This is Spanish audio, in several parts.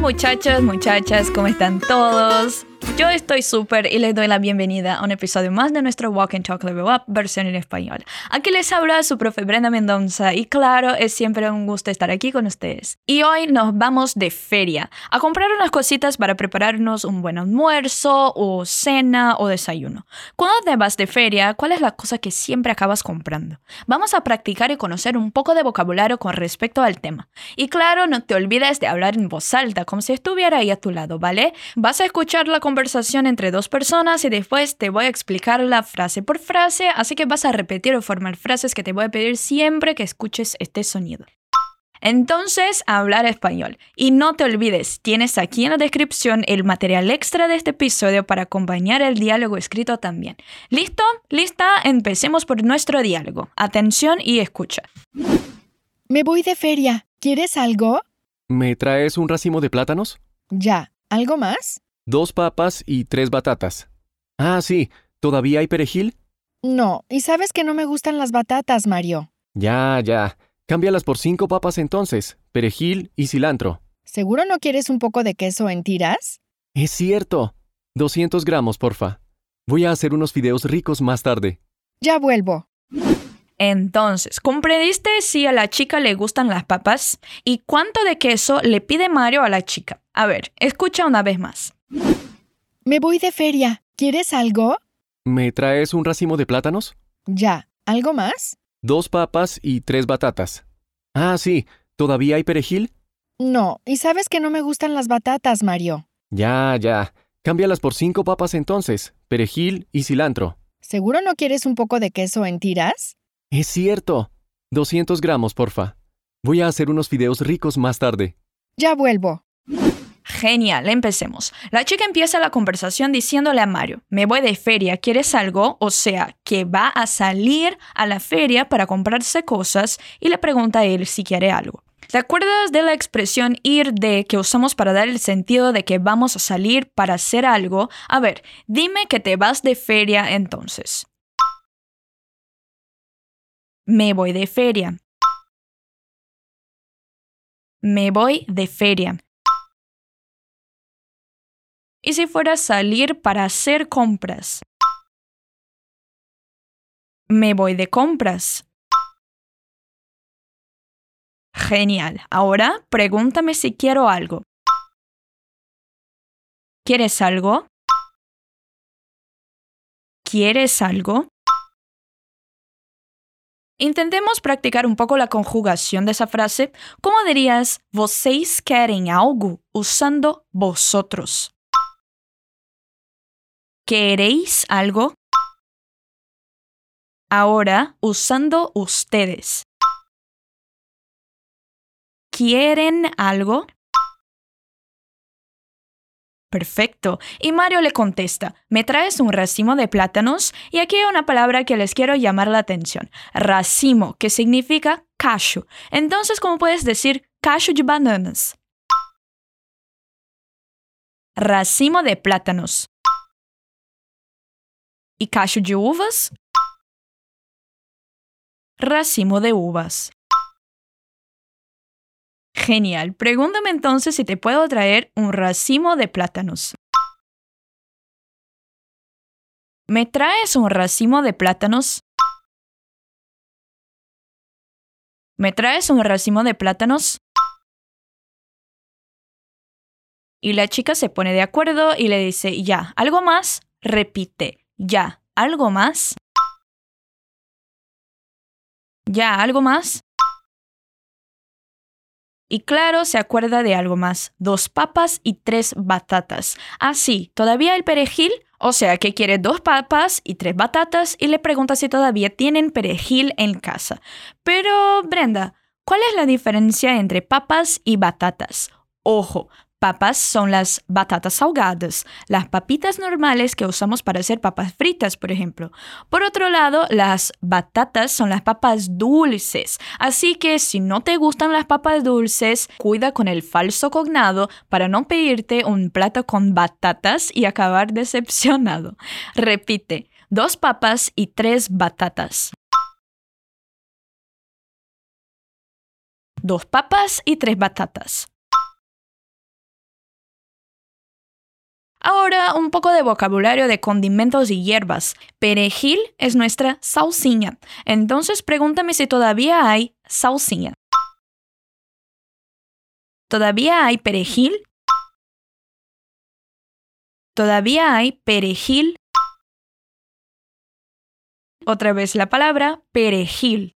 muchachos, muchachas, ¿cómo están todos? Yo estoy súper y les doy la bienvenida a un episodio más de nuestro Walk and Talk Level Up versión en español. Aquí les habla su profe Brenda Mendoza y claro, es siempre un gusto estar aquí con ustedes. Y hoy nos vamos de feria a comprar unas cositas para prepararnos un buen almuerzo o cena o desayuno. Cuando te vas de feria, ¿cuál es la cosa que siempre acabas comprando? Vamos a practicar y conocer un poco de vocabulario con respecto al tema. Y claro, no te olvides de hablar en voz alta, como si estuviera ahí a tu lado, ¿vale? Vas a escuchar la conversación entre dos personas y después te voy a explicar la frase por frase, así que vas a repetir o formar frases que te voy a pedir siempre que escuches este sonido. Entonces, hablar español. Y no te olvides, tienes aquí en la descripción el material extra de este episodio para acompañar el diálogo escrito también. ¿Listo? ¿Lista? Empecemos por nuestro diálogo. Atención y escucha. Me voy de feria. ¿Quieres algo? ¿Me traes un racimo de plátanos? Ya. ¿Algo más? Dos papas y tres batatas. Ah, sí. ¿Todavía hay perejil? No, y sabes que no me gustan las batatas, Mario. Ya, ya. Cámbialas por cinco papas entonces, perejil y cilantro. ¿Seguro no quieres un poco de queso en tiras? Es cierto. 200 gramos, porfa. Voy a hacer unos fideos ricos más tarde. Ya vuelvo. Entonces, ¿comprendiste si a la chica le gustan las papas? ¿Y cuánto de queso le pide Mario a la chica? A ver, escucha una vez más. Me voy de feria. ¿Quieres algo? ¿Me traes un racimo de plátanos? Ya. ¿Algo más? Dos papas y tres batatas. Ah, sí. ¿Todavía hay perejil? No, y sabes que no me gustan las batatas, Mario. Ya, ya. Cámbialas por cinco papas entonces, perejil y cilantro. ¿Seguro no quieres un poco de queso en tiras? Es cierto. 200 gramos, porfa. Voy a hacer unos fideos ricos más tarde. Ya vuelvo. Genial, empecemos. La chica empieza la conversación diciéndole a Mario, me voy de feria, ¿quieres algo? O sea, que va a salir a la feria para comprarse cosas y le pregunta a él si quiere algo. ¿Te acuerdas de la expresión ir de que usamos para dar el sentido de que vamos a salir para hacer algo? A ver, dime que te vas de feria entonces. Me voy de feria. Me voy de feria. ¿Y si fuera salir para hacer compras? Me voy de compras. Genial. Ahora pregúntame si quiero algo. ¿Quieres algo? ¿Quieres algo? Intentemos practicar un poco la conjugación de esa frase. ¿Cómo dirías vocês querem algo usando vosotros? ¿Queréis algo? Ahora usando ustedes. ¿Quieren algo? Perfecto. Y Mario le contesta, ¿me traes un racimo de plátanos? Y aquí hay una palabra que les quiero llamar la atención. Racimo, que significa cacho. Entonces, ¿cómo puedes decir cacho de bananas? Racimo de plátanos. ¿Y cacho de uvas? Racimo de uvas. Genial. Pregúntame entonces si te puedo traer un racimo de plátanos. ¿Me traes un racimo de plátanos? ¿Me traes un racimo de plátanos? Y la chica se pone de acuerdo y le dice, ya, ¿algo más? Repite, ya, ¿algo más? Ya, ¿algo más? Y claro, se acuerda de algo más, dos papas y tres batatas. Ah, sí, ¿todavía hay perejil? O sea que quiere dos papas y tres batatas y le pregunta si todavía tienen perejil en casa. Pero, Brenda, ¿cuál es la diferencia entre papas y batatas? Ojo, Papas son las batatas ahogadas, las papitas normales que usamos para hacer papas fritas, por ejemplo. Por otro lado, las batatas son las papas dulces. Así que si no te gustan las papas dulces, cuida con el falso cognado para no pedirte un plato con batatas y acabar decepcionado. Repite, dos papas y tres batatas. Dos papas y tres batatas. Ahora un poco de vocabulario de condimentos y hierbas. Perejil es nuestra salsiña. Entonces pregúntame si todavía hay salsiña. ¿Todavía hay perejil? Todavía hay perejil. Otra vez la palabra perejil.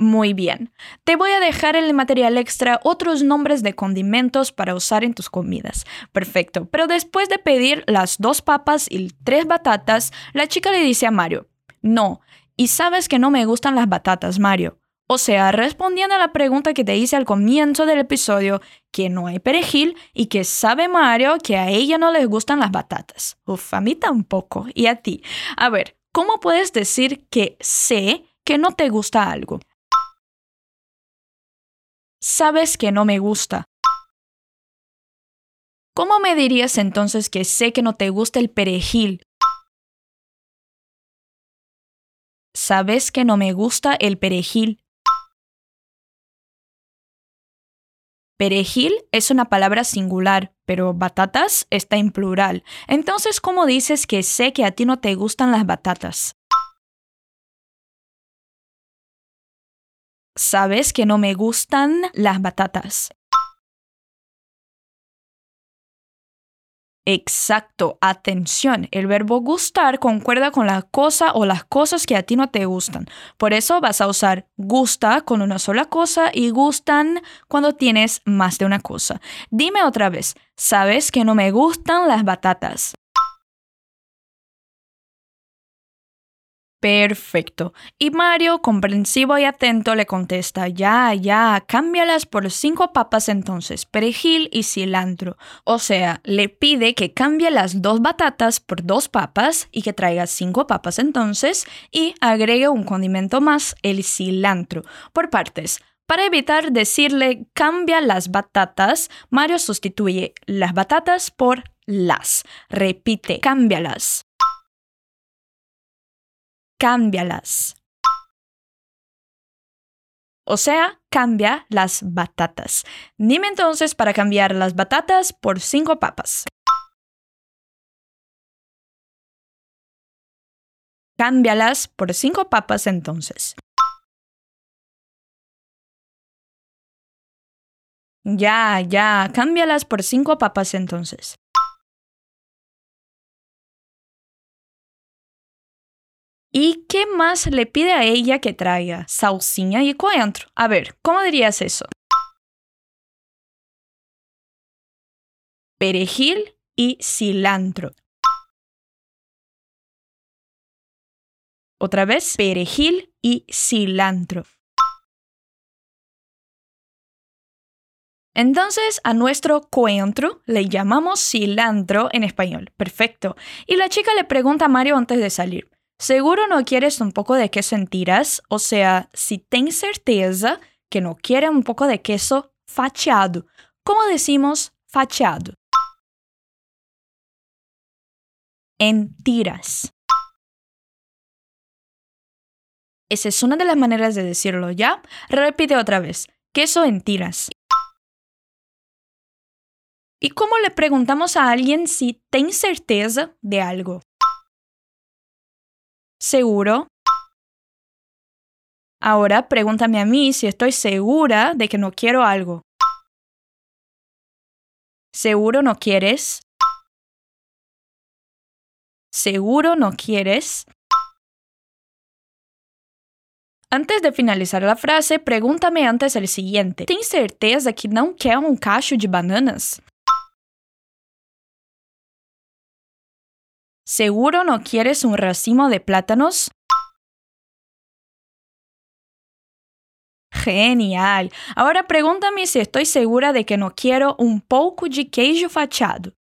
Muy bien. Te voy a dejar en el material extra otros nombres de condimentos para usar en tus comidas. Perfecto. Pero después de pedir las dos papas y tres batatas, la chica le dice a Mario, no, y sabes que no me gustan las batatas, Mario. O sea, respondiendo a la pregunta que te hice al comienzo del episodio, que no hay perejil y que sabe Mario que a ella no le gustan las batatas. Uf, a mí tampoco. ¿Y a ti? A ver, ¿cómo puedes decir que sé que no te gusta algo? Sabes que no me gusta. ¿Cómo me dirías entonces que sé que no te gusta el perejil? ¿Sabes que no me gusta el perejil? Perejil es una palabra singular, pero batatas está en plural. Entonces, ¿cómo dices que sé que a ti no te gustan las batatas? Sabes que no me gustan las batatas. Exacto, atención. El verbo gustar concuerda con la cosa o las cosas que a ti no te gustan. Por eso vas a usar gusta con una sola cosa y gustan cuando tienes más de una cosa. Dime otra vez, ¿sabes que no me gustan las batatas? Perfecto. Y Mario, comprensivo y atento, le contesta, ya, ya, cámbialas por cinco papas entonces, perejil y cilantro. O sea, le pide que cambie las dos batatas por dos papas y que traiga cinco papas entonces y agregue un condimento más, el cilantro. Por partes. Para evitar decirle cambia las batatas, Mario sustituye las batatas por las. Repite, cámbialas cámbialas. O sea, cambia las batatas. Dime entonces para cambiar las batatas por cinco papas. Cámbialas por cinco papas entonces. Ya, ya, cámbialas por cinco papas entonces. ¿Y qué más le pide a ella que traiga? Salsiña y coentro. A ver, ¿cómo dirías eso? Perejil y cilantro. Otra vez, perejil y cilantro. Entonces a nuestro coentro le llamamos cilantro en español. Perfecto. Y la chica le pregunta a Mario antes de salir, Seguro no quieres un poco de queso en tiras, o sea, si tienes certeza que no quiere un poco de queso fachado. ¿Cómo decimos fachado? En tiras. Esa es una de las maneras de decirlo, ¿ya? Repite otra vez. Queso en tiras. ¿Y cómo le preguntamos a alguien si tiene certeza de algo? ¿Seguro? Ahora pregúntame a mí si estoy segura de que no quiero algo. ¿Seguro no quieres? ¿Seguro no quieres? Antes de finalizar la frase, pregúntame antes el siguiente. ¿Tienes certeza que no quer un cacho de bananas? ¿Seguro no quieres un racimo de plátanos? Genial. Ahora pregúntame si estoy segura de que no quiero un poco de queijo fachado.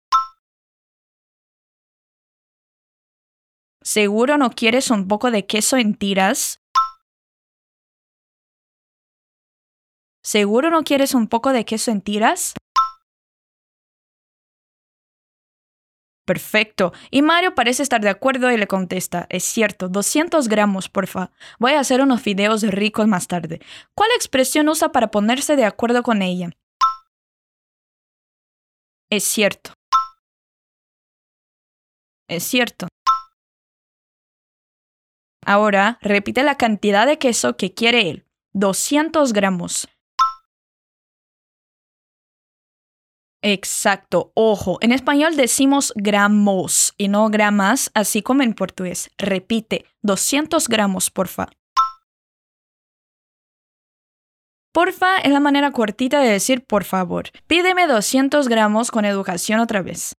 ¿Seguro no quieres un poco de queso en tiras? ¿Seguro no quieres un poco de queso en tiras? Perfecto. Y Mario parece estar de acuerdo y le contesta, es cierto, 200 gramos, porfa. Voy a hacer unos videos ricos más tarde. ¿Cuál expresión usa para ponerse de acuerdo con ella? Es cierto. Es cierto. Ahora repite la cantidad de queso que quiere él. 200 gramos. Exacto, ojo, en español decimos gramos y no gramas, así como en portugués. Repite, 200 gramos, porfa. Porfa es la manera cortita de decir por favor. Pídeme 200 gramos con educación otra vez.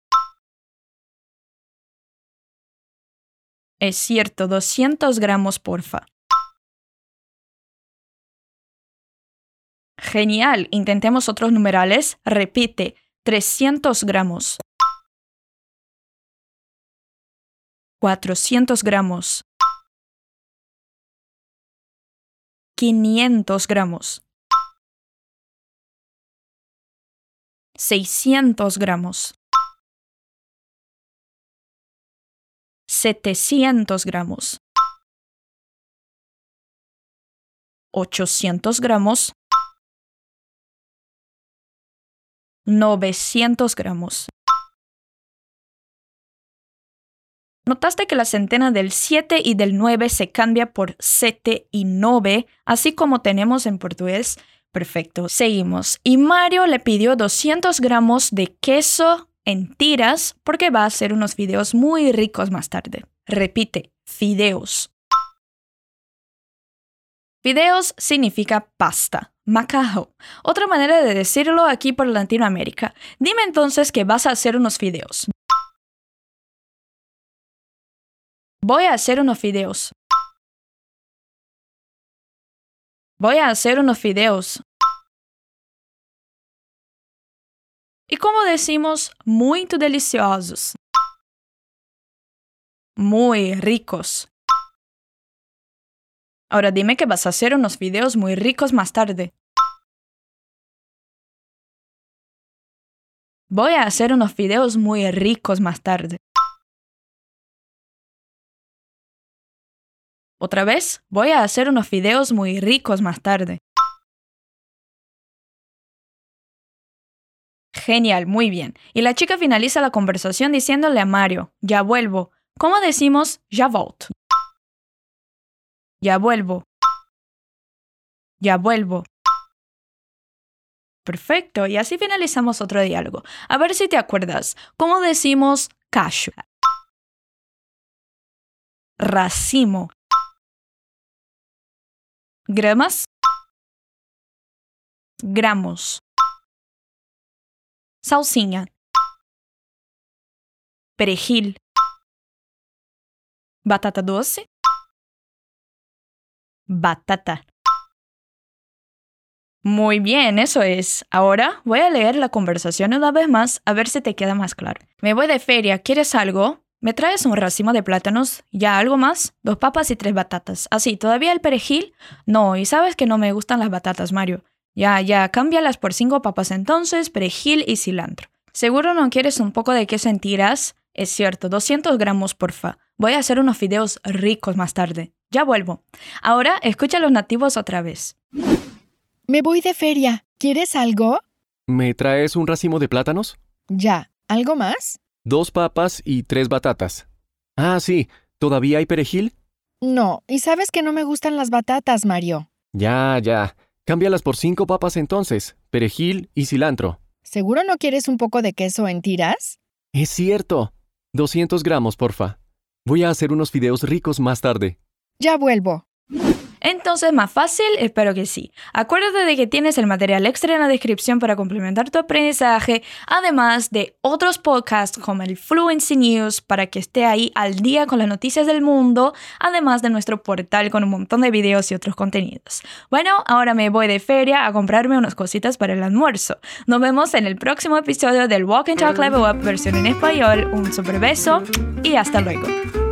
Es cierto, 200 gramos, porfa. Genial, intentemos otros numerales. Repite, 300 gramos. 400 gramos. 500 gramos. 600 gramos. 700 gramos. 800 gramos. 900 gramos. ¿Notaste que la centena del 7 y del 9 se cambia por 7 y 9, así como tenemos en portugués? Perfecto, seguimos. Y Mario le pidió 200 gramos de queso en tiras porque va a hacer unos videos muy ricos más tarde. Repite, fideos. Fideos significa pasta, macajo. Otra manera de decirlo aquí por Latinoamérica. Dime entonces que vas a hacer unos fideos. Voy a hacer unos fideos. Voy a hacer unos fideos. ¿Y cómo decimos muy deliciosos? Muy ricos. Ahora dime que vas a hacer unos videos muy ricos más tarde. Voy a hacer unos videos muy ricos más tarde. Otra vez, voy a hacer unos videos muy ricos más tarde. Genial, muy bien. Y la chica finaliza la conversación diciéndole a Mario, ya vuelvo. ¿Cómo decimos ya volto? Ya vuelvo. Ya vuelvo. Perfecto, y así finalizamos otro diálogo. A ver si te acuerdas. ¿Cómo decimos cacho? Racimo. Gramas. Gramos. Salsinha. Perejil. Batata doce. Batata. Muy bien, eso es. Ahora voy a leer la conversación una vez más a ver si te queda más claro. Me voy de feria, ¿quieres algo? ¿Me traes un racimo de plátanos? ¿Ya algo más? Dos papas y tres batatas. Así, ¿todavía el perejil? No, y sabes que no me gustan las batatas, Mario. Ya, ya, cámbialas por cinco papas entonces, perejil y cilantro. ¿Seguro no quieres un poco de queso en tiras? Es cierto, 200 gramos, porfa. Voy a hacer unos fideos ricos más tarde. Ya vuelvo. Ahora escucha a los nativos otra vez. Me voy de feria. ¿Quieres algo? ¿Me traes un racimo de plátanos? Ya. ¿Algo más? Dos papas y tres batatas. Ah, sí. ¿Todavía hay perejil? No, y sabes que no me gustan las batatas, Mario. Ya, ya. Cámbialas por cinco papas entonces, perejil y cilantro. ¿Seguro no quieres un poco de queso en tiras? Es cierto. 200 gramos, porfa. Voy a hacer unos fideos ricos más tarde. Ya vuelvo. Entonces, más fácil, espero que sí. Acuérdate de que tienes el material extra en la descripción para complementar tu aprendizaje, además de otros podcasts como el Fluency News para que esté ahí al día con las noticias del mundo, además de nuestro portal con un montón de videos y otros contenidos. Bueno, ahora me voy de feria a comprarme unas cositas para el almuerzo. Nos vemos en el próximo episodio del Walk and Talk Level Up versión en español. Un super beso y hasta luego.